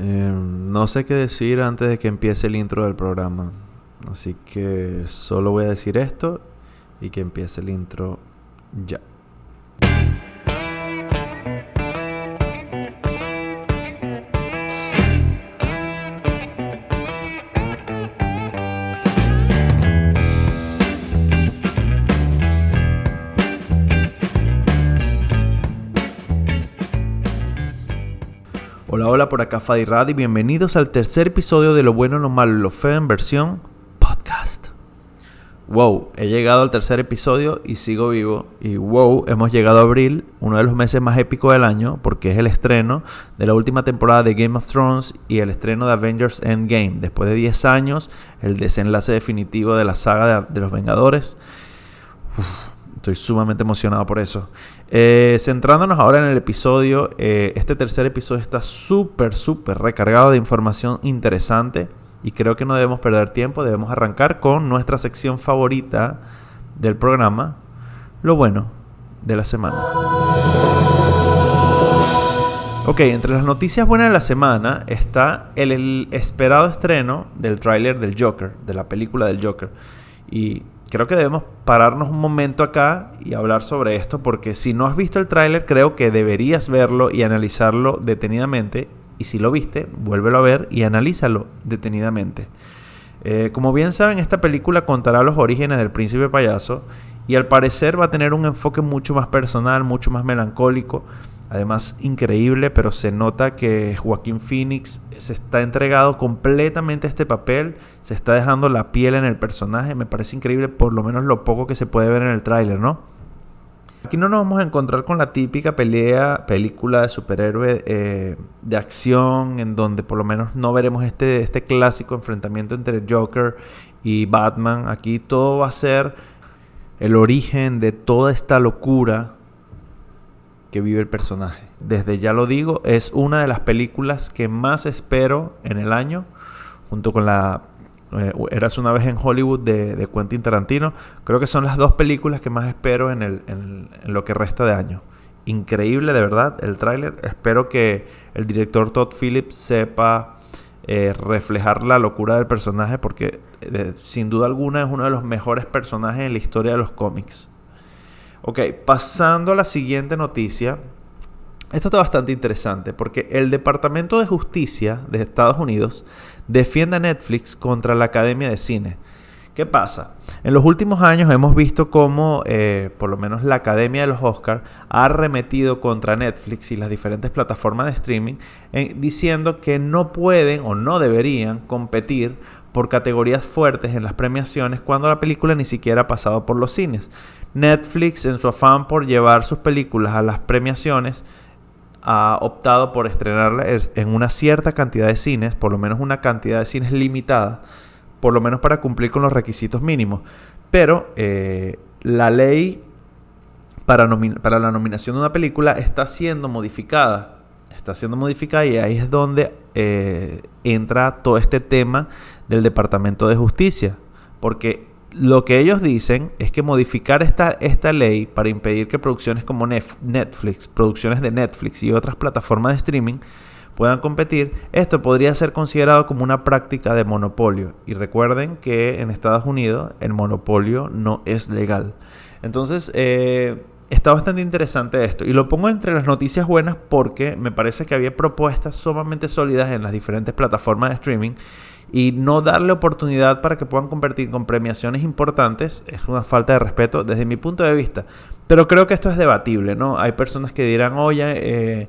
Em, no sé qué decir antes de que empiece el intro del programa. Así que solo voy a decir esto y que empiece el intro ya. Hola, hola, por acá Fadi Rad y bienvenidos al tercer episodio de Lo Bueno, Lo Malo Lo Feo en versión podcast. Wow, he llegado al tercer episodio y sigo vivo. Y wow, hemos llegado a abril, uno de los meses más épicos del año, porque es el estreno de la última temporada de Game of Thrones y el estreno de Avengers Endgame. Después de 10 años, el desenlace definitivo de la saga de, los Vengadores. Estoy sumamente emocionado por eso. Eh, centrándonos ahora en el episodio, eh, este tercer episodio está súper, súper recargado de información interesante y creo que no debemos perder tiempo, debemos arrancar con nuestra sección favorita del programa, lo bueno de la semana. Ok, entre las noticias buenas de la semana está el, el esperado estreno del tráiler del Joker, de la película del Joker. Y creo que debemos pararnos un momento acá y hablar sobre esto, porque si no has visto el tráiler, creo que deberías verlo y analizarlo detenidamente. Y si lo viste, vuélvelo a ver y analízalo detenidamente. Eh, como bien saben, esta película contará los orígenes del príncipe payaso y al parecer va a tener un enfoque mucho más personal, mucho más melancólico Además, increíble, pero se nota que Joaquín Phoenix se está entregado completamente a este papel, se está dejando la piel en el personaje. Me parece increíble, por lo menos lo poco que se puede ver en el tráiler, ¿no? Aquí no nos vamos a encontrar con la típica pelea, película de superhéroe eh, de acción, en donde por lo menos no veremos este, este clásico enfrentamiento entre Joker y Batman. Aquí todo va a ser el origen de toda esta locura que vive el personaje. Desde ya lo digo, es una de las películas que más espero en el año, junto con la eh, Eras una vez en Hollywood de, de, Quentin Tarantino. Creo que son las dos películas que más espero en, el, en, lo que resta de año. Increíble, de verdad, el tráiler. Espero que el director Todd Phillips sepa eh, reflejar la locura del personaje porque eh, sin duda alguna es uno de los mejores personajes en la historia de los cómics. Ok, pasando a la siguiente noticia. Esto está bastante interesante porque el Departamento de Justicia de Estados Unidos defiende a Netflix contra la Academia de Cine. ¿Qué pasa? En los últimos años hemos visto cómo, eh, por lo menos la Academia de los Oscars, ha arremetido contra Netflix y las diferentes plataformas de streaming, diciendo que no pueden o no deberían competir por categorías fuertes en las premiaciones cuando la película ni siquiera ha pasado por los cines. Netflix, en su afán por llevar sus películas a las premiaciones, ha optado por estrenarlas en una cierta cantidad de cines, por lo menos una cantidad de cines limitada, por lo menos para cumplir con los requisitos mínimos. Pero eh, la ley para la nominación de una película está siendo modificada. Está siendo modificada y ahí es donde eh, entra todo este tema del Departamento de Justicia. Porque lo que ellos dicen es que modificar esta, esta ley para impedir que producciones como Netflix, producciones de Netflix y otras plataformas de streaming puedan competir, esto podría ser considerado como una práctica de monopolio. Y recuerden que en Estados Unidos el monopolio no es legal. Entonces, eh, está bastante interesante esto. Y lo pongo entre las noticias buenas porque me parece que había propuestas sumamente sólidas en las diferentes plataformas de streaming y no darle oportunidad para que puedan convertir con premiaciones importantes es una falta de respeto desde mi punto de vista. Pero creo que esto es debatible, ¿no? Hay personas que dirán, oye, eh,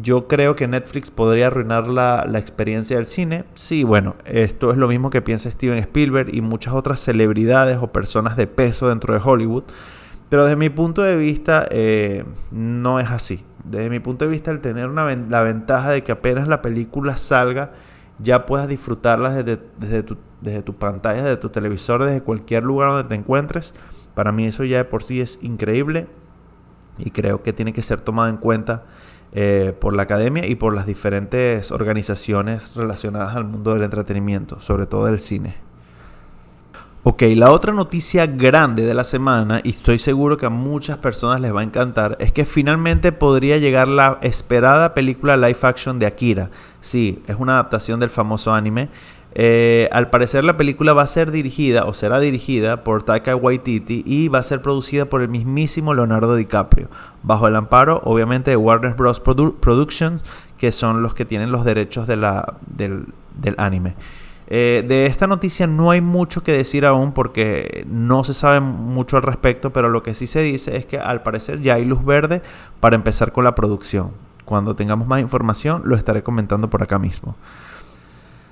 yo creo que Netflix podría arruinar la, la, experiencia del cine. Sí, bueno, esto es lo mismo que piensa Steven Spielberg y muchas otras celebridades o personas de peso dentro de Hollywood. Pero desde mi punto de vista eh, no es así. Desde mi punto de vista el tener una, la ventaja de que apenas la película salga ya puedas disfrutarlas desde, desde, tu, desde tu pantalla, desde tu televisor, desde cualquier lugar donde te encuentres. Para mí eso ya de por sí es increíble y creo que tiene que ser tomado en cuenta eh, por la academia y por las diferentes organizaciones relacionadas al mundo del entretenimiento, sobre todo del cine. Ok, la otra noticia grande de la semana, y estoy seguro que a muchas personas les va a encantar, es que finalmente podría llegar la esperada película live action de Akira. Sí, es una adaptación del famoso anime. Eh, al parecer la película va a ser dirigida o será dirigida por Taika Waititi y va a ser producida por el mismísimo Leonardo DiCaprio, bajo el amparo obviamente de Warner Bros. Productions, que son los que tienen los derechos de la, del, del anime. Eh, de esta noticia no hay mucho que decir aún porque no se sabe mucho al respecto, pero lo que sí se dice es que al parecer ya hay luz verde para empezar con la producción. Cuando tengamos más información lo estaré comentando por acá mismo.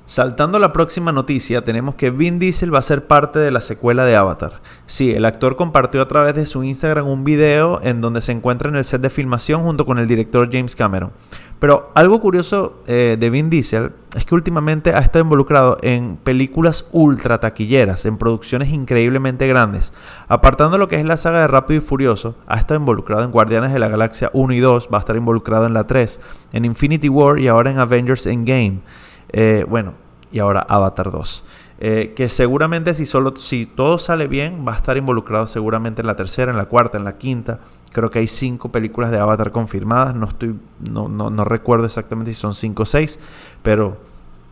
Saltando a la próxima noticia, tenemos que Vin Diesel va a ser parte de la secuela de Avatar. Sí, el actor compartió a través de su Instagram un video en donde se encuentra en el set de filmación junto con el director James Cameron. Pero algo curioso eh, de Vin Diesel es que últimamente ha estado involucrado en películas ultra taquilleras, en producciones increíblemente grandes. Apartando lo que es la saga de Rápido y Furioso, ha estado involucrado en Guardianes de la Galaxia 1 y 2, va a estar involucrado en la 3, en Infinity War y ahora en Avengers Endgame. Eh, bueno, y ahora Avatar 2. Eh, que seguramente si, solo, si todo sale bien va a estar involucrado seguramente en la tercera, en la cuarta, en la quinta. Creo que hay cinco películas de Avatar confirmadas. No, estoy, no, no, no recuerdo exactamente si son cinco o seis, pero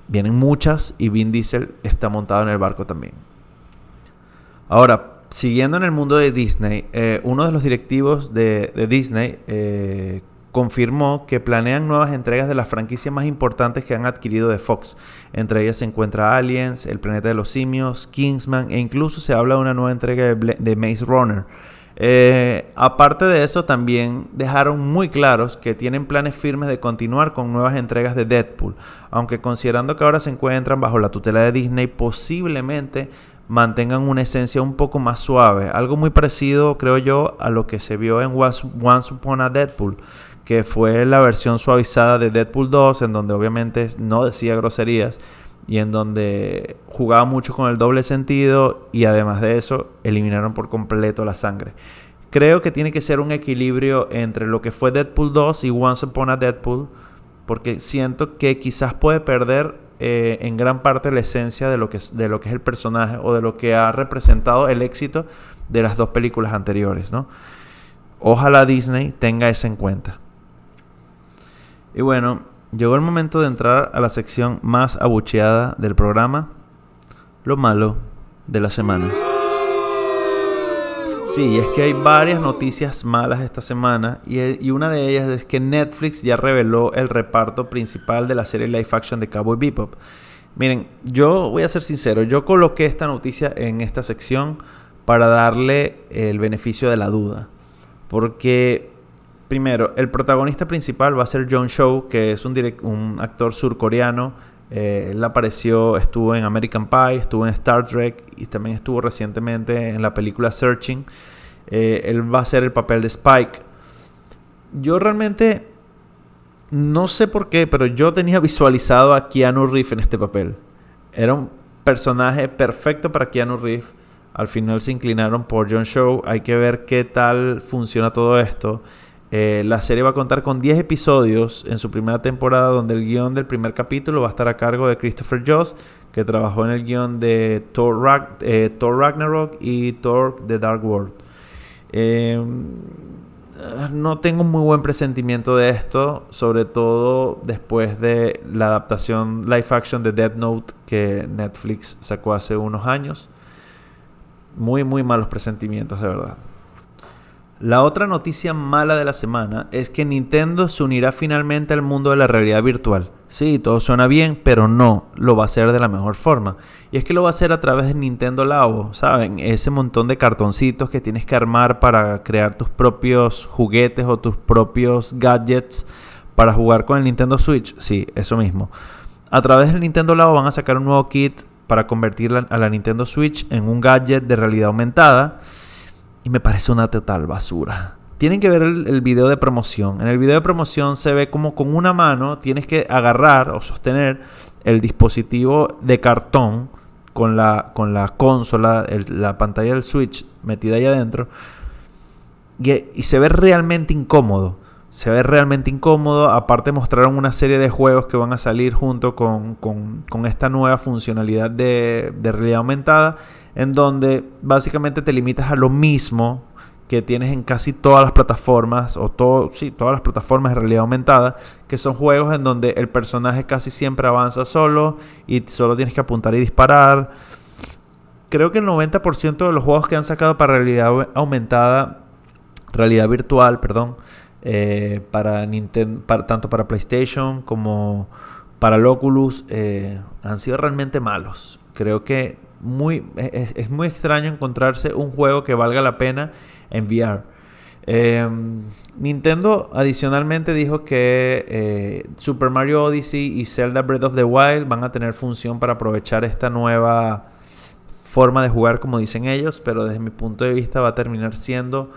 vienen muchas y Vin Diesel está montado en el barco también. Ahora, siguiendo en el mundo de Disney, eh, uno de los directivos de, de Disney confirmó que planean nuevas entregas de las franquicias más importantes que han adquirido de Fox. Entre ellas se encuentra Aliens, El Planeta de los Simios, Kingsman e incluso se habla de una nueva entrega de, Maze Runner. Eh, aparte de eso, también dejaron muy claros que tienen planes firmes de continuar con nuevas entregas de Deadpool, aunque considerando que ahora se encuentran bajo la tutela de Disney, posiblemente mantengan una esencia un poco más suave, algo muy parecido, creo yo, a lo que se vio en Once Upon a Deadpool, que fue la versión suavizada de Deadpool 2, en donde obviamente no decía groserías y en donde jugaba mucho con el doble sentido y además de eso eliminaron por completo la sangre. Creo que tiene que ser un equilibrio entre lo que fue Deadpool 2 y Once Upon a Deadpool, porque siento que quizás puede perder eh, en gran parte la esencia de lo, que, de lo que es el personaje o de lo que ha representado el éxito de las dos películas anteriores. ¿no? Ojalá Disney tenga eso en cuenta. Y bueno, llegó el momento de entrar a la sección más abucheada del programa, lo malo de la semana. Sí, es que hay varias noticias malas esta semana y, una de ellas es que Netflix ya reveló el reparto principal de la serie live action de Cowboy Bebop. Miren, yo voy a ser sincero, yo coloqué esta noticia en esta sección para darle el beneficio de la duda. Porque Primero, el protagonista principal va a ser John Cho, que es un, actor surcoreano. Eh, él apareció, estuvo en American Pie, estuvo en Star Trek y también estuvo recientemente en la película Searching. Eh, él va a ser el papel de Spike. Yo realmente no sé por qué, pero yo tenía visualizado a Keanu Reeves en este papel. Era un personaje perfecto para Keanu Reeves. Al final se inclinaron por John Cho. Hay que ver qué tal funciona todo esto. Eh, la serie va a contar con 10 episodios en su primera temporada, donde el guion del primer capítulo va a estar a cargo de Christopher Joss, que trabajó en el guion de Thor, eh, Ragnarok y Thor The Dark World. Em, no tengo muy buen presentimiento de esto, sobre todo después de la adaptación live action de Dead Note que Netflix sacó hace unos años. Muy, muy malos presentimientos, de verdad. La otra noticia mala de la semana es que Nintendo se unirá finalmente al mundo de la realidad virtual. Sí, todo suena bien, pero no, lo va a hacer de la mejor forma. Y es que lo va a hacer a través de Nintendo Labo, ¿saben? Ese montón de cartoncitos que tienes que armar para crear tus propios juguetes o tus propios gadgets para jugar con el Nintendo Switch. Sí, eso mismo. A través del Nintendo Labo van a sacar un nuevo kit para convertir a la Nintendo Switch en un gadget de realidad aumentada y me parece una total basura. Tienen que ver el, video de promoción. En el video de promoción se ve como con una mano tienes que agarrar o sostener el dispositivo de cartón con la, con la consola, la pantalla del Switch metida ahí adentro. Y, y, se ve realmente incómodo. Se ve realmente incómodo. Aparte mostraron una serie de juegos que van a salir junto con, esta nueva funcionalidad de, realidad aumentada, en donde básicamente te limitas a lo mismo que tienes en casi todas las plataformas, o sí, todas las plataformas de realidad aumentada, que son juegos en donde el personaje casi siempre avanza solo y solo tienes que apuntar y disparar. Creo que el 90% de los juegos que han sacado para realidad aumentada, realidad virtual, perdón, eh, para Nintendo, tanto para PlayStation como para Oculus, eh, han sido realmente malos. Creo que muy, es, muy extraño encontrarse un juego que valga la pena en VR. Em, Nintendo adicionalmente dijo que eh, Super Mario Odyssey y Zelda Breath of the Wild van a tener función para aprovechar esta nueva forma de jugar como dicen ellos, pero desde mi punto de vista va a terminar siendo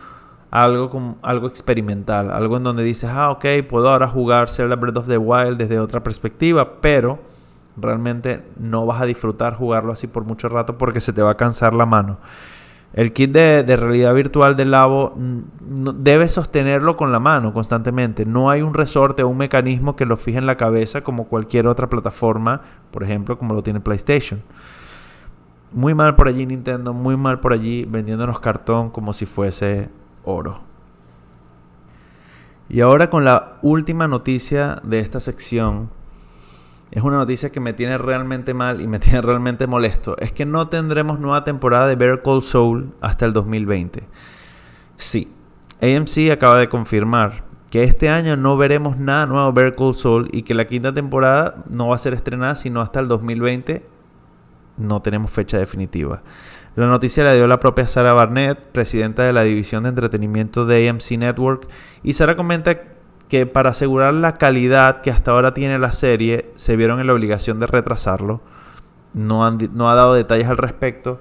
algo, como, algo experimental, algo en donde dices, ah, ok, puedo ahora jugar Zelda Breath of the Wild desde otra perspectiva, pero realmente no vas a disfrutar jugarlo así por mucho rato porque se te va a cansar la mano. El kit de, realidad virtual del Labo debe sostenerlo con la mano constantemente. No hay un resorte o un mecanismo que lo fije en la cabeza como cualquier otra plataforma, por ejemplo, como lo tiene PlayStation. Muy mal por allí Nintendo, muy mal por allí vendiéndonos cartón como si fuese oro. Y ahora con la última noticia de esta sección. Es una noticia que me tiene realmente mal y me tiene realmente molesto. Es que no tendremos nueva temporada de Better Call Soul hasta el 2020. Sí, AMC acaba de confirmar que este año no veremos nada nuevo de Better Call Soul y que la quinta temporada no va a ser estrenada sino hasta el 2020. No tenemos fecha definitiva. La noticia la dio la propia Sara Barnett, presidenta de la división de entretenimiento de AMC Network, y Sara comenta que para asegurar la calidad que hasta ahora tiene la serie, se vieron en la obligación de retrasarlo. No, no ha dado detalles al respecto.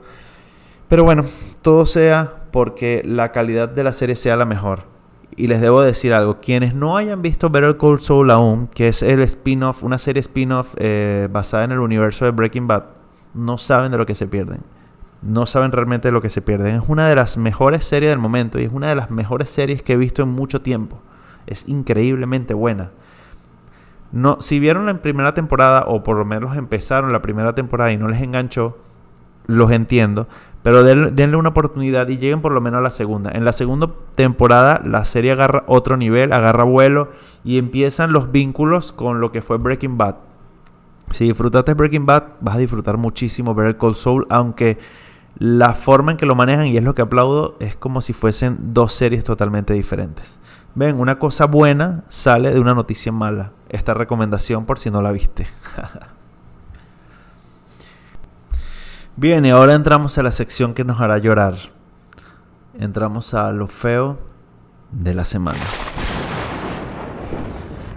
Pero bueno, todo sea porque la calidad de la serie sea la mejor. Y les debo decir algo, quienes no hayan visto Better Call Saul aún, que es el spin-off, una serie spin-off eh, basada en el universo de Breaking Bad, no saben de lo que se pierden no saben realmente lo que se pierden. Es una de las mejores series del momento y es una de las mejores series que he visto en mucho tiempo. Es increíblemente buena. No, si vieron la primera temporada o por lo menos empezaron la primera temporada y no les enganchó, los entiendo. Pero denle una oportunidad y lleguen por lo menos a la segunda. En la segunda temporada la serie agarra otro nivel, agarra vuelo y empiezan los vínculos con lo que fue Breaking Bad. Si disfrutaste Breaking Bad, vas a disfrutar muchísimo ver el Cold Soul, aunque la forma en que lo manejan, y es lo que aplaudo, es como si fuesen dos series totalmente diferentes. Ven, una cosa buena sale de una noticia mala. Esta recomendación por si no la viste. Bien, y ahora entramos a la sección que nos hará llorar. Entramos a lo feo de la semana.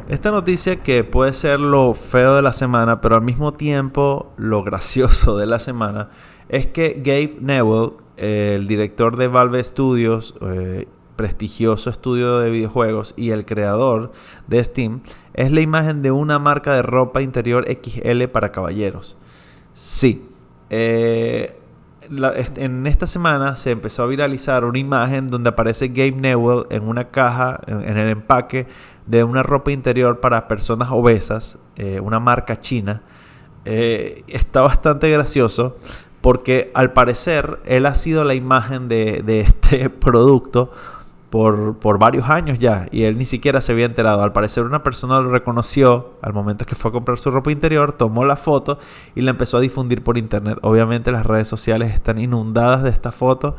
Esta noticia que puede ser lo feo de la semana, pero al mismo tiempo lo gracioso de la semana, es que Gabe Newell, el director de Valve Studios, eh, prestigioso estudio de videojuegos y el creador de Steam, es la imagen de una marca de ropa interior XL para caballeros. Sí. Eh, en esta semana se empezó a viralizar una imagen donde aparece Gabe Newell en una caja, en, el empaque de una ropa interior para personas obesas, eh, una marca china. está bastante gracioso porque al parecer él ha sido la imagen de, este producto por, por, varios años ya y él ni siquiera se había enterado. Al parecer una persona lo reconoció al momento que fue a comprar su ropa interior, tomó la foto y la empezó a difundir por internet. Obviamente las redes sociales están inundadas de esta foto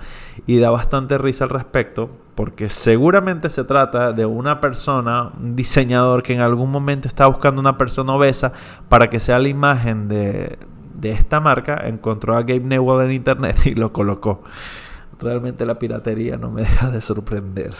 y da bastante risa al respecto porque seguramente se trata de una persona, un diseñador que en algún momento está buscando una persona obesa para que sea la imagen de, de esta marca, encontró a Gabe Newell en internet y lo colocó. Realmente la piratería no me deja de sorprender.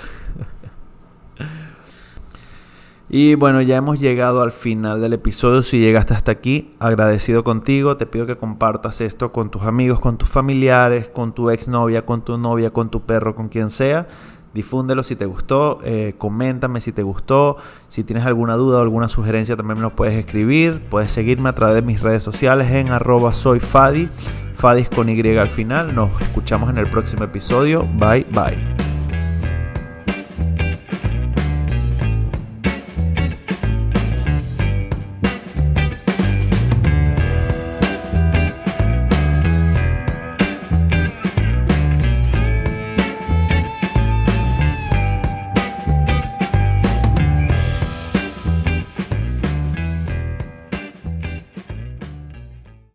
Y bueno, ya hemos llegado al final del episodio. Si llegaste hasta aquí, agradecido contigo. Te pido que compartas esto con tus amigos, con tus familiares, con tu exnovia, con tu novia, con tu perro, con quien sea. Difúndelo si te gustó, eh, coméntame si te gustó, si tienes alguna duda o alguna sugerencia también me lo puedes escribir, puedes seguirme a través de mis redes sociales en arroba soy Fadi, Fadis con Y al final, nos escuchamos en el próximo episodio, bye bye.